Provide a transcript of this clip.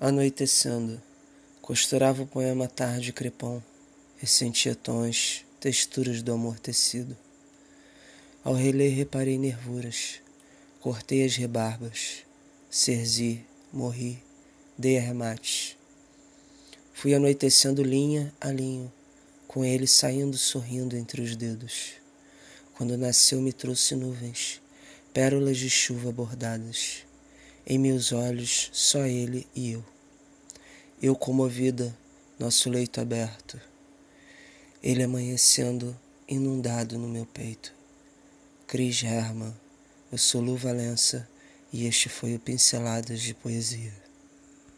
Anoitecendo, costurava o poema tarde crepom, ressentia tons, texturas do amor tecido. Ao reler reparei nervuras, cortei as rebarbas, serzi, morri, dei arremates. Fui anoitecendo linha a linho, com ele saindo sorrindo entre os dedos. Quando nasceu me trouxe nuvens, pérolas de chuva bordadas. Em meus olhos só ele e eu. Eu comovida, nosso leito aberto. Ele amanhecendo inundado no meu peito. Cris Herman, eu sou Lu Valença e este foi o Pinceladas de Poesia.